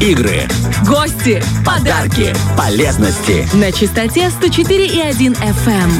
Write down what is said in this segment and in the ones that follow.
игры, гости, подарки, полезности. на частоте 104,1 FM.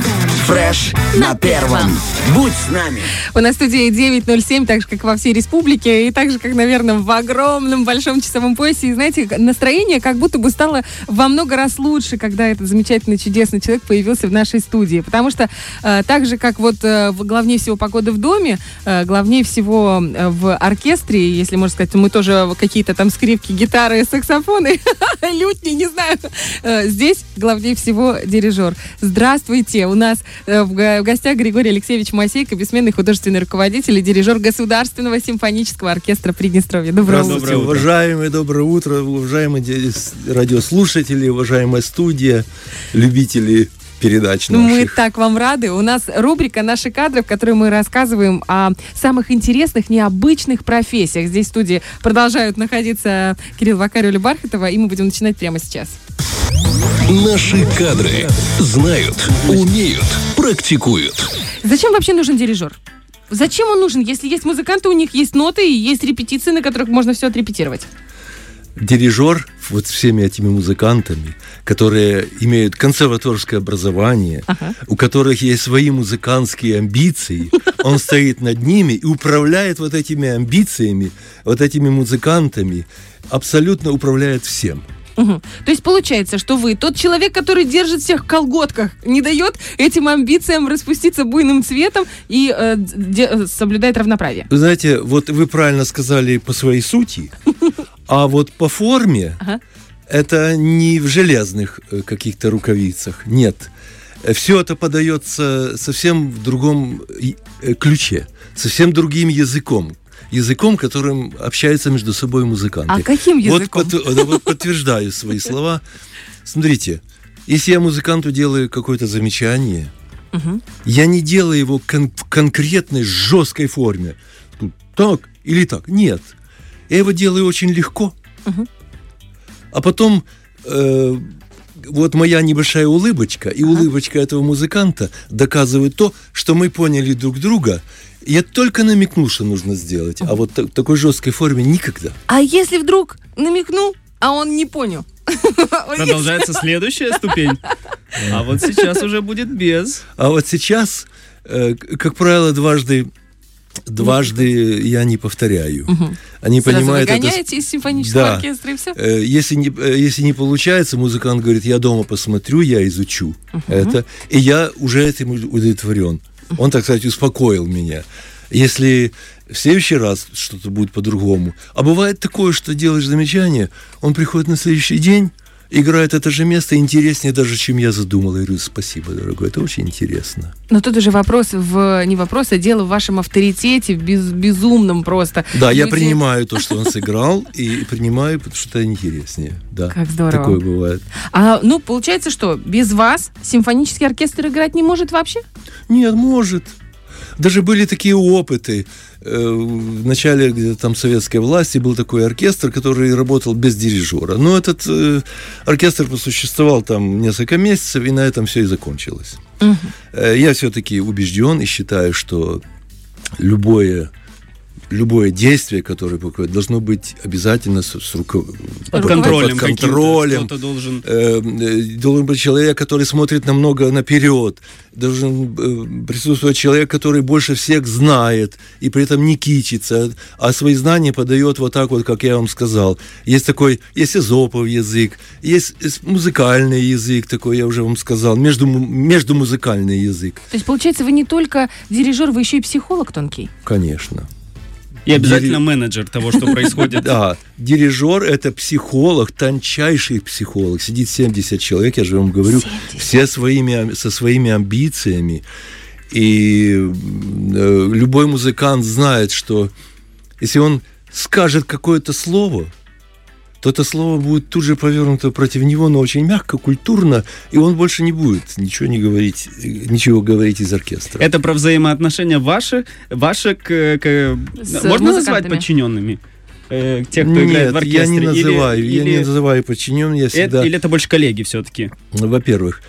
Фреш на первом. Будь с нами. У нас в студии 9.07, так же, как во всей республике, и так же, как, наверное, в огромном большом часовом поясе. И, знаете, настроение как будто бы стало во много раз лучше, когда этот замечательный, чудесный человек появился в нашей студии. Потому что э, так же, как вот э, главнее всего погода в доме, э, главнее всего э, в оркестре, если можно сказать, мы тоже какие-то там скрипки, гитары, саксофоны, лютни, не знаю. Э, Здесь главнее всего дирижер. Здравствуйте, у нас э, в го- в гостях Григорий Алексеевич Масейко, бессменный художественный руководитель и дирижер Государственного симфонического оркестра Приднестровья. Доброе утро. Здравствуйте, уважаемые, доброе утро, уважаемые радиослушатели, уважаемая студия, любители передач Ну, Мы наших. так вам рады. У нас рубрика «Наши кадры», в которой мы рассказываем о самых интересных, необычных профессиях. Здесь в студии продолжают находиться Кирилл Вакарь, Оля Бархатова, и мы будем начинать прямо сейчас. Наши кадры знают, умеют, практикуют. Зачем вообще нужен дирижер? Зачем он нужен, если есть музыканты, у них есть ноты и есть репетиции, на которых можно все отрепетировать? Дирижер вот всеми этими музыкантами, которые имеют консерваторское образование, Ага. у которых есть свои музыкантские амбиции, он стоит над ними и управляет вот этими амбициями, вот этими музыкантами, абсолютно управляет всем. Мгм. То есть получается, что вы тот человек, который держит всех в колготках, не дает этим амбициям распуститься буйным цветом и э, де- э, соблюдает равноправие. Вы знаете, вот вы правильно сказали по своей сути, а вот по форме Ага. это не в железных э, каких-то рукавицах, нет. Все это подается совсем в другом э, ключе, совсем другим языком. Языком, которым общаются между собой музыканты. А каким языком? Вот, да, вот подтверждаю свои слова. Смотрите, если я музыканту делаю какое-то замечание, я не делаю его кон- в конкретной жесткой форме. Тут так или так. Нет. Я его делаю очень легко. А потом э, вот моя небольшая улыбочка и улыбочка этого музыканта доказывают то, что мы поняли друг друга. Я только намекнул, что нужно сделать, а вот в такой жесткой форме никогда. А если вдруг намекнул, а он не понял? Продолжается следующая ступень. А вот сейчас уже будет без. А вот сейчас, э, как правило, дважды дважды я не повторяю. Они Сразу понимают это. из симфонического Да. оркестра и все? Э, Если не, э, если не получается, музыкант говорит, я дома посмотрю, я изучу это, и я уже этим удовлетворен. Он, так сказать, успокоил меня. Если в следующий раз что-то будет по-другому. А бывает такое, что делаешь замечание, он приходит на следующий день, играет это же место интереснее даже, чем я задумал. Я говорю, спасибо, дорогой, это очень интересно. Но тут уже вопрос в не вопрос, а дело в вашем авторитете, в без- безумном просто. Да, я Люди- принимаю то, что он сыграл, и принимаю, потому что это интереснее. Да, Как здорово. Такое бывает. А, ну, получается, что без вас симфонический оркестр играть не может вообще? Нет, может. Даже были такие опыты. Э, В начале где-то там советской власти был такой оркестр, который работал без дирижера. Но этот э, оркестр просуществовал там несколько месяцев, и на этом все и закончилось. Э, Я все-таки убежден и считаю, что любое любое действие, которое происходит, должно быть обязательно с, с руко- Под контролем. под контролем. Кто-то должен... Э, э, должен быть человек, который смотрит намного наперед, должен э, присутствовать человек, который больше всех знает и при этом не кичится, а свои знания подает вот так вот, как я вам сказал. Есть такой, есть эзопов язык, есть эс- музыкальный язык такой, я уже вам сказал, между, междумузыкальный язык, То есть, получается, вы не только дирижер, вы еще и психолог тонкий. конечно. И обязательно менеджер того, что происходит. Да, дирижер – это психолог, тончайший психолог. Сидит 70 человек, я же вам говорю, 70. все своими, со своими амбициями. И э, любой музыкант знает, что если он скажет какое-то слово, то это слово будет тут же повернуто против него, но очень мягко, культурно, и он больше не будет ничего не говорить, э, ничего говорить из оркестра. Это про взаимоотношения ваши, ваши к, к- С можно назвать подчиненными? Э, тех, кто играет Нет, в оркестре? я не Или- называю, я или- не называю подчинен, я э- всегда... Или это больше коллеги все-таки? Во-первых,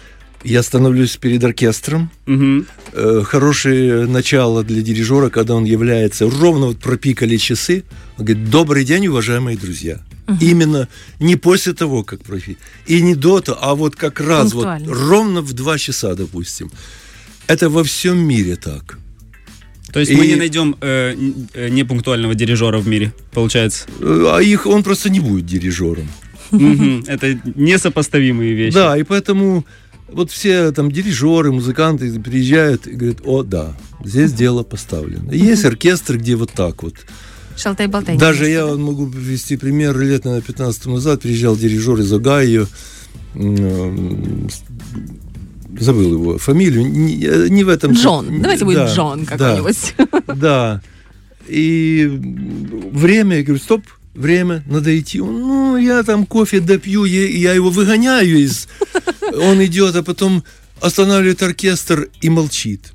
Я становлюсь перед оркестром. Мгм. Э, хорошее начало для дирижера, когда он является, ровно вот пропикали часы, он говорит, добрый день, уважаемые друзья. Именно не после того, как профи, и не до того, а вот как раз вот ровно в два часа, допустим. Это во всем мире так. То есть мы И- не найдем э, э, непунктуального дирижера в мире, получается. Э, А их он просто не будет дирижером. Это несопоставимые вещи. Да, и поэтому вот все там дирижеры, музыканты приезжают и говорят, о, да, здесь дело поставлено. Есть оркестр, где вот так вот. Шалтай-болтай. Даже я вот могу привести пример. Лет, наверное, 15 назад приезжал дирижер из Огайо. с- Забыл его фамилию. Не, э, не в этом... Джон. Давайте будет Да, Джон да, какой-нибудь. Да. И время, я говорю, стоп, время, надо идти. Он, ну, я там кофе допью, я, я его выгоняю из... Он идет, а потом останавливает оркестр и молчит.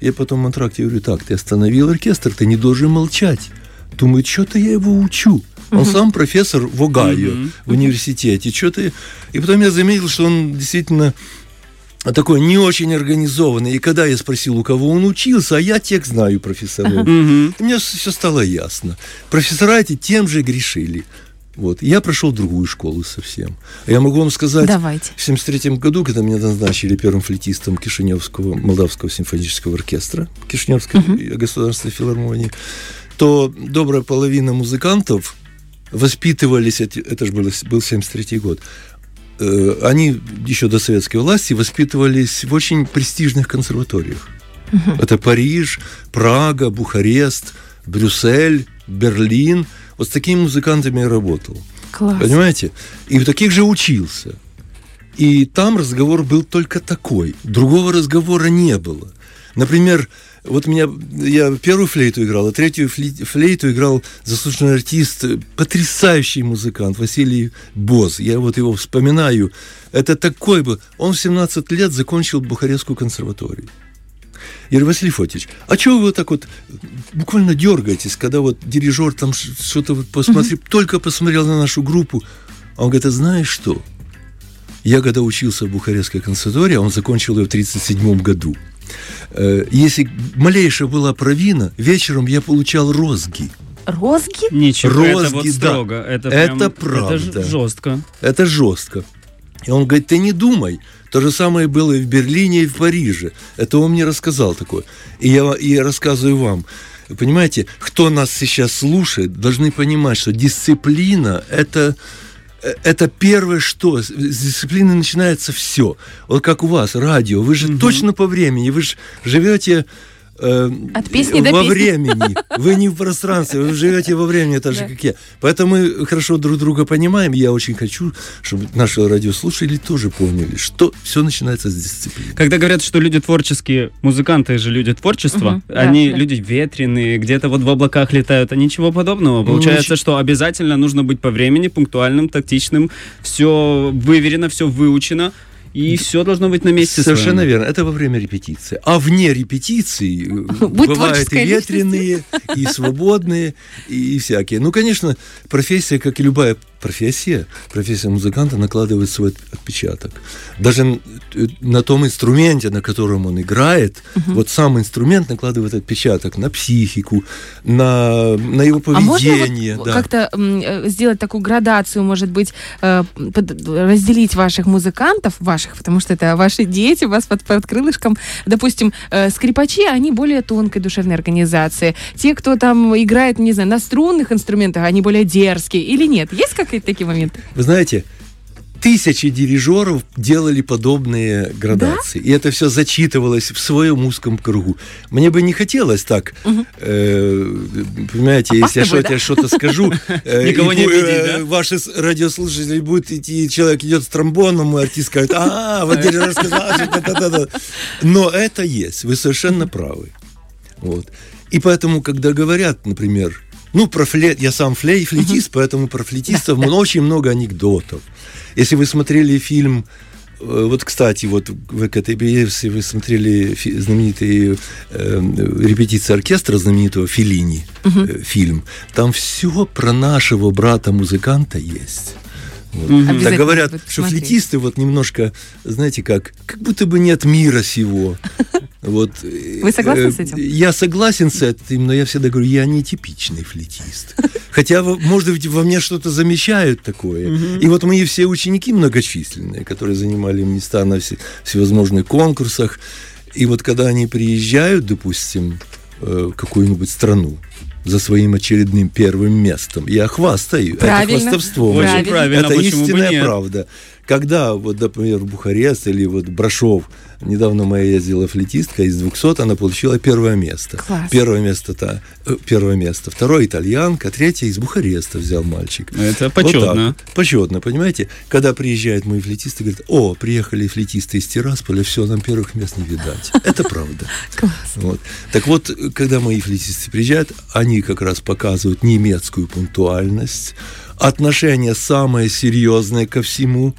Я потом в антракте говорю, так, ты остановил оркестр, ты не должен молчать. Думает, что-то я его учу. Он сам профессор в Огайо, в университете. Что-то... И потом я заметил, что он действительно такой не очень организованный. И когда я спросил, у кого он учился, а я тех знаю профессоров, мне все стало ясно. Профессора эти тем же грешили. Вот. Я прошел другую школу совсем. Я могу вам сказать, Давайте. в 1973 году, когда меня назначили первым флейтистом Кишиневского, Молдавского симфонического оркестра, Кишиневской государственной филармонии, то добрая половина музыкантов воспитывались, это же было, был 73 год, э, они еще до советской власти воспитывались в очень престижных консерваториях. Это Париж, Прага, Бухарест, Брюссель, Берлин. Вот с такими музыкантами я работал. Класс. Понимаете? И в таких же учился. И там разговор был только такой. Другого разговора не было. Например, вот меня, я первую флейту играл, а третью фле- флейту играл заслуженный артист, потрясающий музыкант Василий Боз. Я вот его вспоминаю. Это такой бы... Он в 17 лет закончил Бухарестскую консерваторию. Я говорю, Василий Фотич, а чего вы вот так вот буквально дергаетесь, когда вот дирижер там что-то вот посмотрел, только посмотрел на нашу группу, а он говорит, а знаешь что? Я когда учился в Бухарестской консерватории, он закончил ее в 1937 году, если малейшая была провина, вечером я получал розги. Розги? Ничего, это вот Розги, да. строго. Это, Это прям- правда. Это жестко. Это жестко. И он говорит, ты не думай. То же самое было и в Берлине, и в Париже. Это он мне рассказал такое. И я, и я рассказываю вам. Понимаете, кто нас сейчас слушает, должны понимать, что дисциплина – это, э, это первое что. С дисциплины начинается все. Вот как у вас, радио. Вы же точно по времени. Вы же живете э, От песни до во песни. времени. Вы не в пространстве, вы живете во времени, так же, Да. как я. Поэтому мы хорошо друг друга понимаем. Я очень хочу, чтобы наши радиослушатели тоже поняли, что все начинается с дисциплины. Когда говорят, что люди творческие, музыканты же люди творчества, да, они да. люди ветреные, где-то вот в облаках летают, а ничего подобного. Получается, Нич- что обязательно нужно быть по времени, пунктуальным, тактичным, все выверено, все выучено, и все должно быть на месте Совершенно своем. верно. Это во время репетиции. А вне репетиции э, бывают и ветреные, и свободные, и всякие. Ну, конечно, профессия, как и любая профессия, профессия музыканта накладывает свой отпечаток. Даже э, на том инструменте, на котором он играет, вот сам инструмент накладывает отпечаток на психику, на, на его А можно поведение. вот да. как-то э, сделать такую градацию, может быть, э, разделить ваших музыкантов, ваших, потому что это ваши дети, вас под, под крылышком, допустим, скрипачи, они более тонкой душевной организации. Те, кто там играет, не знаю, на струнных инструментах, они более дерзкие или нет? Есть какие-то такие моменты? Вы знаете, тысячи дирижеров делали подобные градации. И это все зачитывалось в своем узком кругу. Мне бы не хотелось так, э, понимаете, Опасно если я будет, что-то, скажу, э, Никого не обидеть, э, да? ваши радиослушатели будут идти, человек идет с тромбоном, и артист скажет, а, вот дирижер сказал, что да-да-да». Но это есть, вы совершенно правы. Вот. И поэтому, когда говорят, например, ну, про флейт, я сам флей, флейтист, поэтому про флейтистов очень много анекдотов. Если вы смотрели фильм, э, вот, кстати, вот в КТБ, если вы смотрели знаменитые э, репетиции оркестра знаменитого Филини, э, фильм, там все про нашего брата-музыканта есть. Вот. Так говорят, что посмотреть. флетисты вот немножко, знаете как, как будто бы нет мира сего. Вот, э, Вы согласны э, с этим? Я согласен с этим, но я всегда говорю, я не типичный флетист. Хотя, может быть, во мне что-то замечают такое. И вот мои все ученики многочисленные, которые занимали места на все- всевозможных конкурсах, и вот когда они приезжают, допустим, э, в какую-нибудь страну за своим очередным первым местом, я хвастаю. Правильно. Это хвастовство. Очень Правильно. Это истинная правда. Когда, вот, например, в Бухарест или вот Брашов, недавно моя ездила флетистка, из 200 она получила первое место. Класс. Первое место, та, э, первое место. Второе итальянка, третье из Бухареста взял мальчик. Это Вот почетно. так вот. Почетно, понимаете? Когда приезжают мои флетисты, говорят, о, приехали флетисты из Тирасполя, все, нам первых мест не видать. Это правда. Класс. Вот. Так вот, когда мои флетисты приезжают, они как раз показывают немецкую пунктуальность, отношение самое серьезное ко всему.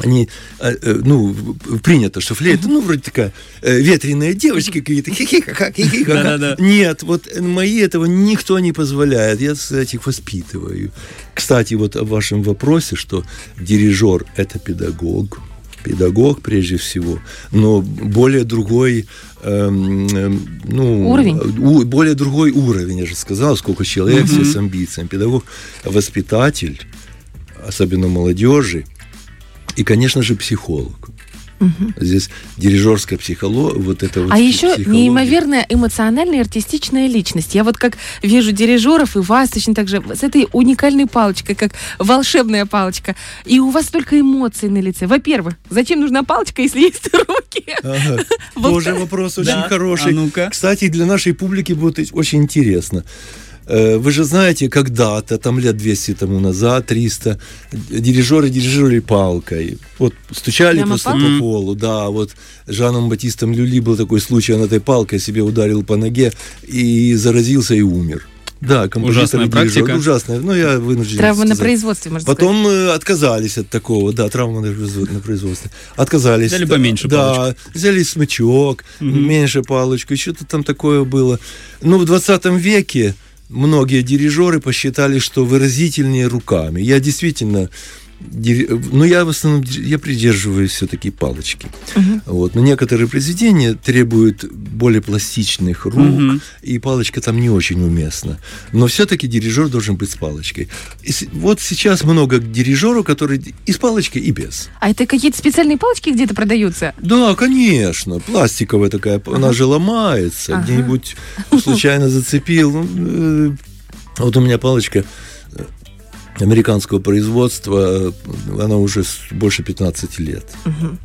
Они, э, э, ну, принято, что флейта, ну, вроде такая э, ветреная девочка какие-то, хихи-ха-ха, хихи-ха-ха. Нет, вот мои этого никто не позволяет, я с этих воспитываю. Кстати, вот о вашем вопросе, что дирижер – это педагог, педагог прежде всего, но более другой, эм, эм, ну, Уровень? у- более другой уровень, я же сказал, сколько человек все с амбициями. Педагог, воспитатель, особенно молодежи, и, конечно же, психолог. Здесь дирижерская психология, вот это вот А еще психология. неимоверная эмоциональная и артистичная личность. Я вот как вижу дирижеров и вас точно так же с этой уникальной палочкой, как волшебная палочка. И у вас только эмоции на лице. Во-первых, зачем нужна палочка, если есть руки? Ага. Вот Тоже вопрос очень Да. хороший. А ну-ка. Кстати, для нашей публики будет очень интересно. Э, Вы же знаете, когда-то, там лет 200 тому назад, 300, дирижеры дирижировали палкой. Вот стучали Прямо просто по полу, да, вот Жаном Батистом Люли был такой случай, он этой палкой себе ударил по ноге и заразился и умер. Да, композитор Ужасная практика. Ужасная, ну я вынужден Травма на сказать. производстве, можно сказать. Потом э, отказались от такого, да, травма на производ- на производстве. Отказались. Взяли поменьше Да, взяли смычок, меньше палочку, что-то там такое было. Ну, в 20 веке многие дирижеры посчитали, что выразительнее руками. Я действительно... Ну, я в основном я придерживаюсь все-таки палочки. Вот. Но некоторые произведения требуют более пластичных рук, Мгм. и палочка там не очень уместна. Но все-таки дирижер должен быть с палочкой. И вот сейчас много дирижеров, которые и с палочкой, и без. А это какие-то специальные палочки где-то продаются? Да, конечно. Пластиковая такая, она же ломается. Ага. Где-нибудь случайно зацепил. Ну, э, Вот у меня палочка американского производства, э, она уже больше 15 лет.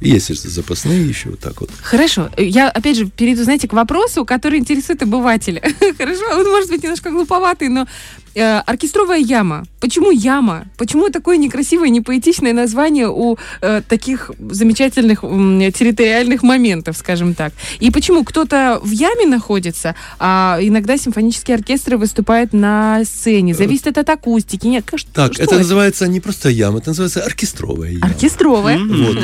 Есть и запасные еще вот так вот. Хорошо. Я, опять же, перейду, знаете, к вопросу, который интересует обывателя. Хорошо, он может быть немножко глуповатый, но э, оркестровая яма. Почему яма? Почему такое некрасивое, непоэтичное название у э, таких замечательных м, территориальных моментов, скажем так? И почему кто-то в яме находится, а иногда симфонические оркестры выступают на сцене? Зависит это от акустики. Нет, Так, что это называется не просто яма, это называется оркестровая яма. Оркестровая. Вот.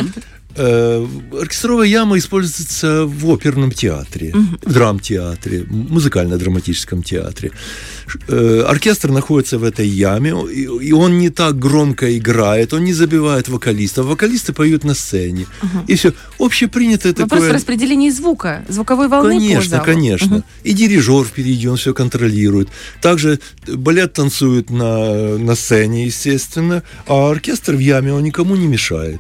Э, Оркестровая яма используется в оперном театре, в драмтеатре, музыкально-драматическом театре. Э, Оркестр находится в этой яме, и он не так громко играет, он не забивает вокалистов. Вокалисты поют на сцене. И все. Общепринятое Вопрос такое... в распределении звука, звуковой волны по Конечно, конечно. И дирижер впереди, он все контролирует. Также балет танцует на, на сцене, естественно, а оркестр в яме, он никому не мешает.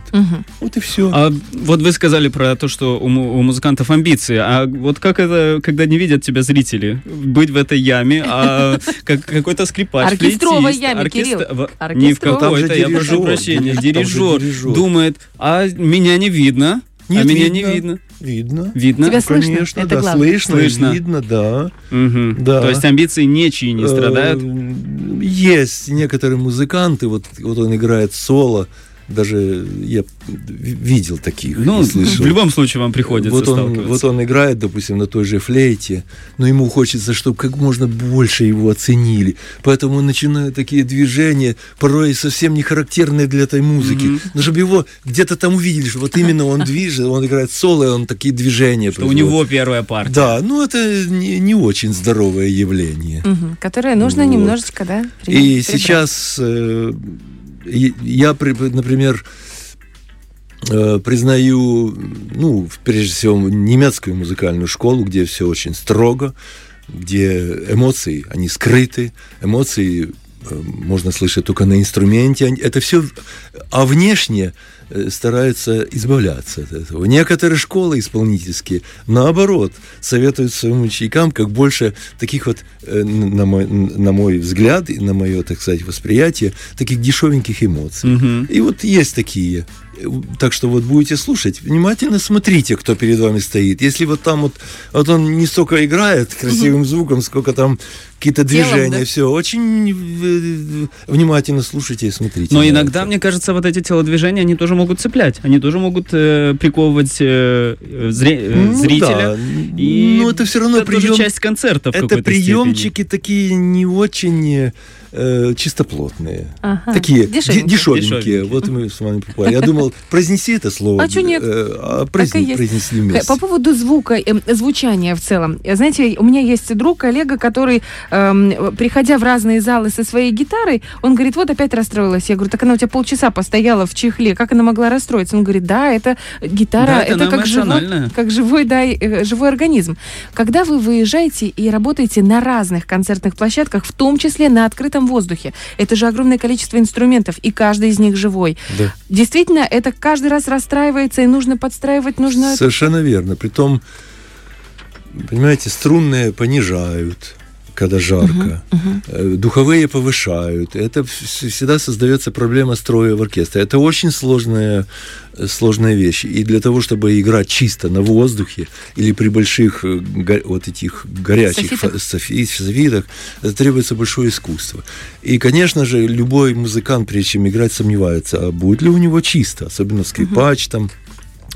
Вот и все. А вот вы сказали про то, что у, у музыкантов амбиции. А вот как это, когда не видят тебя зрители? Быть в этой яме, а как, какой-то скрипач, Оркестровой флейтист, яме, оркестр- Кирилл. в-. Не в какой-то, я прошу прощения, дирижер, дирижер. думает, а меня не видно, а Нет, меня видно. не видно. Видно. Видно? Тебя слышно? Конечно, Это да, главное. слышно, Слышно. видно, да. Мгм. Да. То есть амбиции ничьи не страдают? Э, Есть некоторые музыканты, вот, вот он играет соло, даже я видел таких, Ну, слышал. в любом случае вам приходится вот он, вот он играет, допустим, на той же флейте, но ему хочется, чтобы как можно больше его оценили. Поэтому он начинает такие движения, порой совсем не характерные для этой музыки. Но чтобы его где-то там увидели, что вот именно он движет, он играет соло, и он такие движения Что у производит. него первая партия. Да, ну это не, не очень здоровое явление. Мгм. Которое нужно Вот. немножечко, да, при- И прибрать. сейчас э, я, при- например, э, признаю, ну, прежде всего, немецкую музыкальную школу, где все очень строго, где эмоции, они скрыты, эмоции э, можно слышать только на инструменте. Это все, а внешне стараются избавляться от этого. Некоторые школы исполнительские, наоборот, советуют своим ученикам как больше таких вот, э, на мой, на мой взгляд на мое, так сказать, восприятие, таких дешевеньких эмоций. Мгм. И вот есть такие. Так что вот будете слушать, внимательно смотрите, кто перед вами стоит. Если вот там вот, вот он не столько играет красивым звуком, сколько там какие-то движения, да? все, очень э, внимательно слушайте и смотрите. Но иногда, это. мне кажется, вот эти телодвижения, они тоже могут цеплять. Они тоже могут э, приковывать э, зре- э, Ну зрителя. да. И Ну, это все равно это тоже прием- часть концерта в Это приемчики такие не очень э, чистоплотные. Ага. Такие Дешевенькие. де- дешевенькие. Дешевенькие. Вот мы с вами попали. Я думал, произнеси это слово. А чё нет? э, А Так и произне- есть. произнесли Э, вместе. По поводу звука, эм, звучания в целом. Знаете, у меня есть друг, коллега, который, эм, приходя в разные залы со своей гитарой, он говорит, вот опять расстроилась. Я говорю, так она у тебя полчаса постояла в чехле, как она могла расстроиться? Он говорит, да, это гитара, Да, это это, как, живой, как живой, да, э, живой организм. Когда вы выезжаете и работаете на разных концертных площадках, в том числе на открытом воздухе, это же огромное количество инструментов, и каждый из них живой. Да. Действительно, это каждый раз расстраивается, и нужно подстраивать, нужно... Совершенно верно. Притом, понимаете, струнные понижают, когда жарко, Э, духовые повышают. Это вс- всегда создается проблема строя в оркестре. Это очень сложная, э, сложная вещь. И для того, чтобы играть чисто на воздухе или при больших э, вот этих горячих Софитах. софитах, это требуется большое искусство. И, конечно же, любой музыкант, прежде чем играть, сомневается, а будет ли у него чисто, особенно скрипач там,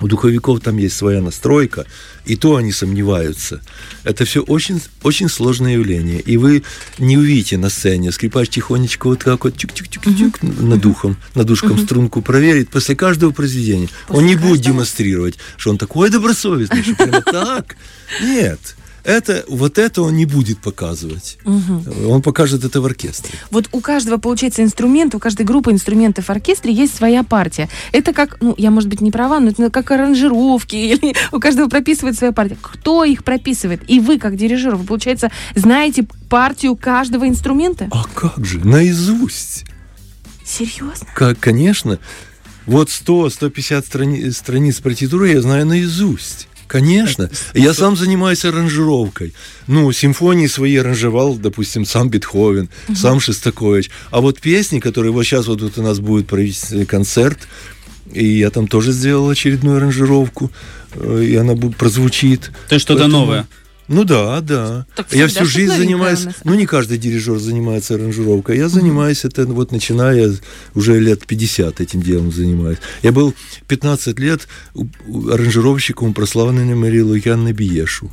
у духовиков там есть своя настройка, и то они сомневаются. Это все очень, очень сложное явление. И вы не увидите на сцене. Скрипач тихонечко вот так вот тюк-тюк-тюк-тюк над духом, над душком струнку проверит после каждого произведения. он не будет демонстрировать, что он такой добросовестный, что прямо так. Нет. Это, вот это он не будет показывать. Он покажет это в оркестре. Вот у каждого, получается, инструмента, у каждой группы инструментов в оркестре есть своя партия. Это как, ну, я, может быть, не права, но это как аранжировки, или у каждого прописывает своя партия. Кто их прописывает? И вы, как дирижер, вы, получается, знаете партию каждого инструмента? А как же? Наизусть. Серьезно? Как, конечно. Вот 100-150 страни- страниц партитуры я знаю наизусть. Конечно. Я сам занимаюсь аранжировкой. Ну, симфонии свои аранжировал, допустим, сам Бетховен, сам Шестакович. А вот песни, которые вот сейчас вот тут у нас будет правительственный концерт, и я там тоже сделал очередную аранжировку, э, и она прозвучит. То есть что-то Поэтому- новое. Ну да, да. Так я всю жизнь занимаюсь. Ну, не каждый дирижер занимается аранжировкой. Я занимаюсь это вот начиная уже лет 50 этим делом занимаюсь. Я был 15 лет аранжировщиком прославленной Марии Лукьяны Биешу.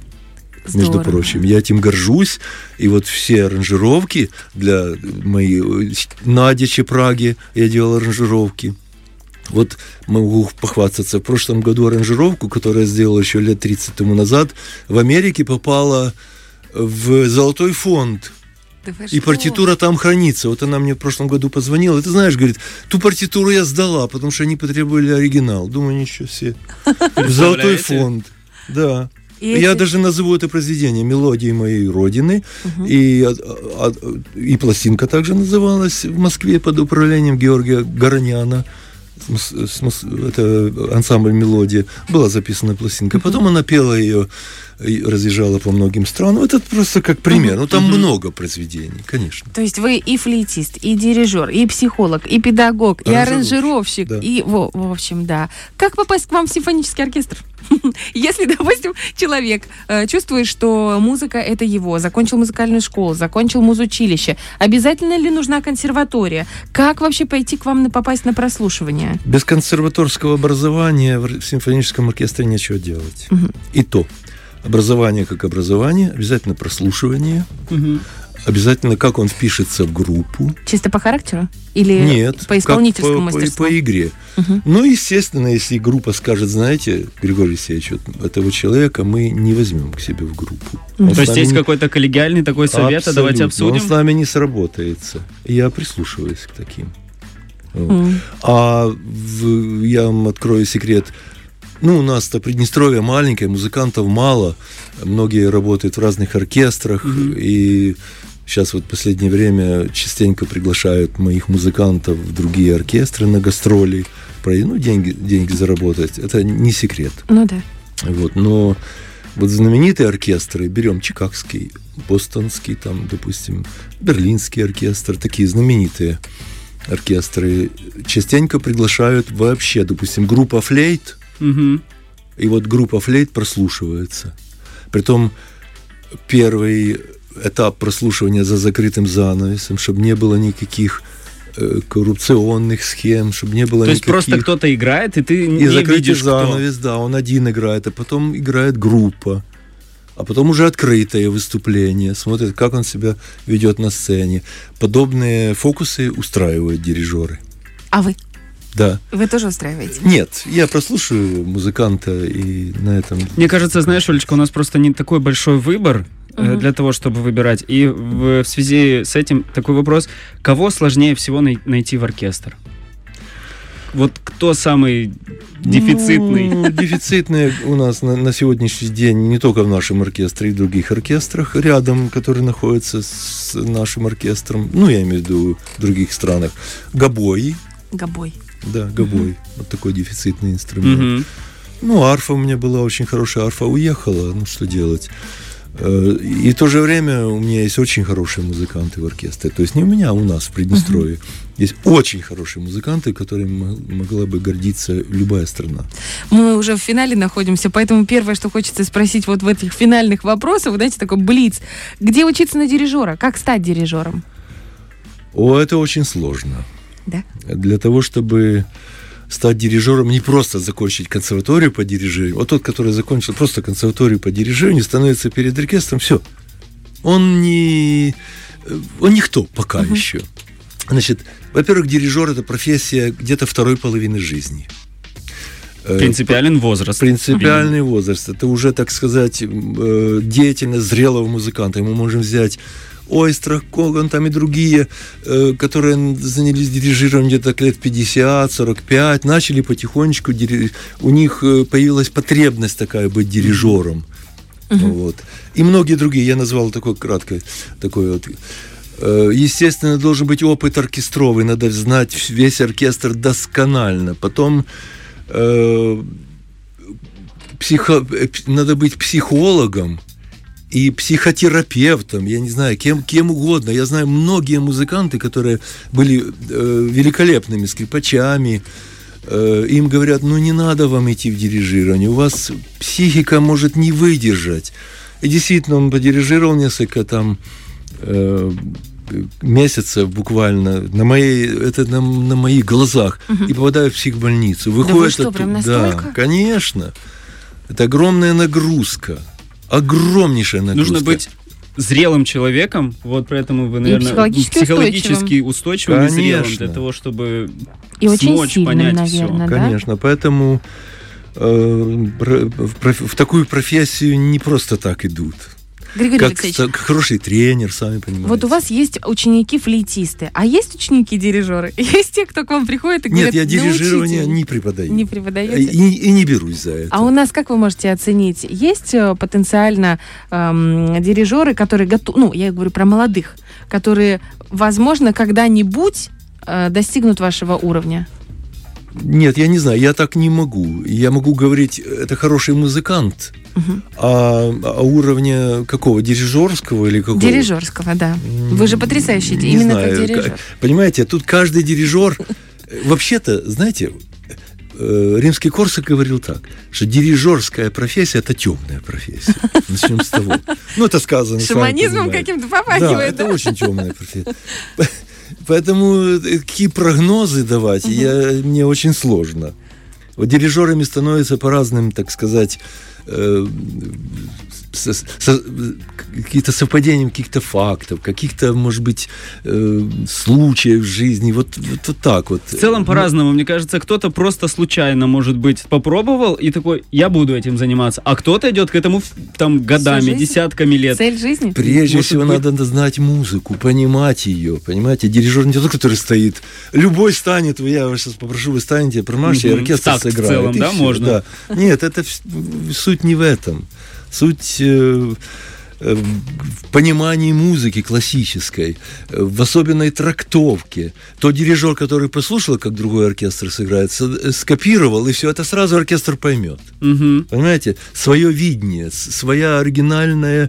Между Здорово. прочим, я этим горжусь. И вот все аранжировки для моей э, Нади Чепраги я делал аранжировки. Вот могу похвастаться. В прошлом году аранжировку, которую я сделал еще лет 30 тому назад, в Америке попала в золотой фонд. Да И что? партитура там хранится. Вот она мне в прошлом году позвонила. Ты знаешь, говорит, ту партитуру я сдала, потому что они потребовали оригинал. Думаю, ничего себе. В золотой фонд. Да. И Я эти- даже назову это произведение «Мелодии моей родины». И, а, а, и пластинка также называлась в Москве под управлением Георгия Гороняна. Это ансамбль «Мелодия». Была записана пластинка. Потом она пела ее и разъезжала по многим странам. Это просто как пример. Ну, там много произведений, конечно. То есть вы и флейтист, и дирижер, и психолог, и педагог, и Аранжировщик, аранжировщик, да. и в, в общем, да. Как попасть к вам в симфонический оркестр? Если, допустим, человек э, чувствует, что музыка это его, закончил музыкальную школу, закончил музучилище, обязательно ли нужна консерватория? Как вообще пойти к вам на попасть на прослушивание? Без консерваторского образования в симфоническом оркестре нечего делать. И то. Образование как образование, обязательно прослушивание, Мгм. Обязательно как он впишется в группу. Чисто по характеру? Или Нет, по как исполнительскому по, по- мастерству? по игре. Мгм. Ну, естественно, если группа скажет, знаете, Григорий Алексеевич, вот этого человека мы не возьмем к себе в группу. Он То есть есть не- какой-то коллегиальный такой совет, а давайте Абсолютно. Он обсудим. с нами не сработается. Я прислушиваюсь к таким. Вот. А в- я вам открою секрет. Ну, у нас-то Приднестровье маленькое, музыкантов мало. Многие работают в разных оркестрах. И сейчас вот в последнее время частенько приглашают моих музыкантов в другие оркестры на гастроли. Про- Ну, деньги, деньги заработать. Это не секрет. Ну да. Вот, но вот знаменитые оркестры, берем Чикагский, Бостонский, там, допустим, Берлинский оркестр, такие знаменитые оркестры, частенько приглашают вообще, допустим, группа флейт, Мгм. и вот группа флейт прослушивается. Притом первый этап прослушивания за закрытым занавесом, чтобы не было никаких э, коррупционных схем, чтобы не было То есть никаких... просто кто-то играет, и ты И не закрытый видишь, кто. занавес, да, он один играет, а потом играет группа. А потом уже открытое выступление, смотрят, как он себя ведет на сцене. Подобные фокусы устраивают дирижеры. А вы? Да. Вы тоже устраиваете? Нет, я прослушаю музыканта и на этом... Мне кажется, знаешь, Олечка, у нас просто не такой большой выбор Мгм. для того, чтобы выбирать. И в, в связи с этим такой вопрос. Кого сложнее всего най- найти в оркестр? Вот кто самый дефицитный? Ну, дефицитные у нас на, на сегодняшний день не только в нашем оркестре, и в других оркестрах рядом, которые находятся с нашим оркестром, ну, я имею в виду в других странах. Гобой, Гобой. да, гобой. Вот такой дефицитный инструмент. Мгм. Ну, арфа у меня была очень хорошая, арфа уехала, ну что делать. Э, И в то же время у меня есть очень хорошие музыканты в оркестре. То есть не у меня, а у нас в Приднестровье. Есть очень хорошие музыканты, которыми мо- могла бы гордиться любая страна. Мы уже в финале находимся, поэтому первое, что хочется спросить вот в этих финальных вопросах, вы знаете, такой блиц. Где учиться на дирижера? Как стать дирижером? О, это очень сложно. Да? Для того, чтобы стать дирижером, не просто закончить консерваторию по дирижированию. Вот тот, который закончил просто консерваторию по дирижированию, становится перед оркестром, все. Он не... э, Он никто пока еще. Значит, во-первых, дирижер – это профессия где-то второй половины жизни. Э, Принципиален возраст. Принципиальный возраст. Это уже, так сказать, э, деятельность зрелого музыканта. И мы можем взять Ойстра, Коган там и другие, э, которые занялись дирижированием где-то лет 50-45, начали потихонечку, у них э, появилась потребность такая быть дирижером. Вот. И многие другие, я назвал такой краткой, такой вот Э, Естественно, должен быть опыт оркестровый, надо знать весь оркестр досконально. Потом э, психо, надо быть психологом и психотерапевтом, я не знаю, кем, кем угодно. Я знаю многие музыканты, которые были э, великолепными скрипачами. Э, им говорят, ну не надо вам идти в дирижирование, у вас психика может не выдержать. И действительно, он подирижировал несколько там э, месяцев буквально на моей это на, на моих глазах и попадаю в психбольницу. Выходит что, оттуда- прям да, настолько? конечно. Это огромная нагрузка, огромнейшая нагрузка. Нужно быть зрелым человеком, вот поэтому вы, наверное, психологически психологически устойчивым и зрелым Конечно. для того, чтобы И очень смочь сильным, понять наверное, да? Конечно, поэтому э, в, в такую профессию не просто так идут. Григорий Как, Алексеевич, хороший тренер, сами понимаете. вот у вас есть ученики-флейтисты, а есть ученики-дирижеры? Есть те, кто к вам приходит и говорят, Нет, я дирижирование «Научите». не преподаю. Не преподаете? И, и не берусь за это. А у нас, как вы можете оценить, есть э, потенциально эм, дирижеры, которые готовы, ну, я говорю про молодых, которые, возможно, когда-нибудь э, достигнут вашего уровня? Нет, я не знаю, я так не могу. Я могу говорить, это хороший музыкант, Мгм. а, а уровня какого? Дирижерского или какого? Дирижерского, да. Вы же потрясающий, Не именно знаю, как ка- дирижер. Понимаете, тут каждый дирижер... э, Вообще-то, знаете, э, римский Корсак говорил так, что дирижерская профессия – это темная профессия. Начнем с того. Ну, это сказано. Шаманизмом каким-то Да, попахивает, это да? очень темная профессия. Поэтому э, какие прогнозы давать, я, мне очень сложно. Вот дирижерами становятся по разным, так сказать, э, со- со- какие-то совпадения каких-то фактов, каких-то, может быть, э, случаев в жизни. Вот, вот, вот так вот. В целом по-разному, мне кажется, кто-то просто случайно, может быть, попробовал и такой, я буду этим заниматься, а кто-то идет к этому там годами, десятками лет. Цель жизни? Прежде Может всего быть- надо знать музыку, понимать ее, понимаете? Дирижер не тот, который стоит. Любой станет, я вас сейчас попрошу, вы станете, промажьте, Мгм. оркестр В такт в сыграет. целом, и да, всё, можно? да. Нет, это суть не в этом. Суть э, э, в понимании музыки классической, э, в особенной трактовке. Тот дирижер, который послушал, как другой оркестр сыграет, скопировал, и все это сразу оркестр поймет. Мгм. Понимаете, свое видение, своя оригинальная.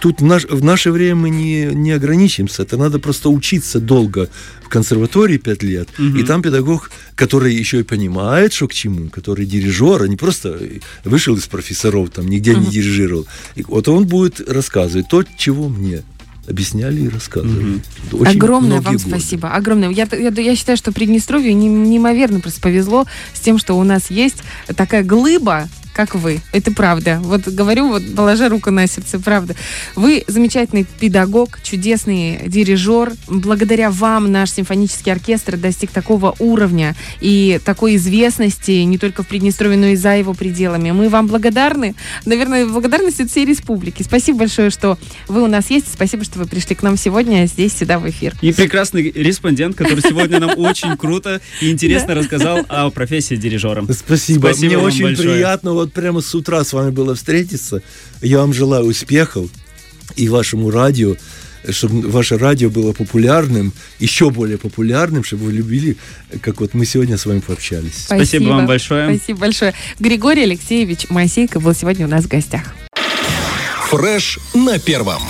Тут в, наш- в наше время мы не, не ограничимся. Это надо просто учиться долго в консерватории пять лет. И там педагог, который еще и понимает, что к чему, который дирижер, а не просто вышел из профессоров, там нигде не дирижировал. И вот он будет рассказывать то, чего мне объясняли и рассказывали. Очень Огромное вам годы. спасибо. Огромное. Я, я, я считаю, что Приднестровью не- неимоверно просто повезло с тем, что у нас есть такая глыба, как вы. Это правда. Вот говорю, вот положа руку на сердце, правда. Вы замечательный педагог, чудесный дирижер. Благодаря вам наш симфонический оркестр достиг такого уровня и такой известности не только в Приднестровье, но и за его пределами. Мы вам благодарны. Наверное, благодарность от всей республики. Спасибо большое, что вы у нас есть. Спасибо, что вы пришли к нам сегодня здесь, сюда, в эфир. И прекрасный респондент, который сегодня нам очень круто и интересно рассказал о профессии дирижера. Спасибо. Мне очень приятно вот прямо с утра с вами было встретиться. Я вам желаю успехов и вашему радио, чтобы ваше радио было популярным, еще более популярным, чтобы вы любили, как вот мы сегодня с вами пообщались. Спасибо вам большое. Спасибо большое. Григорий Алексеевич Моисейко был сегодня у нас в гостях. Фреш на первом.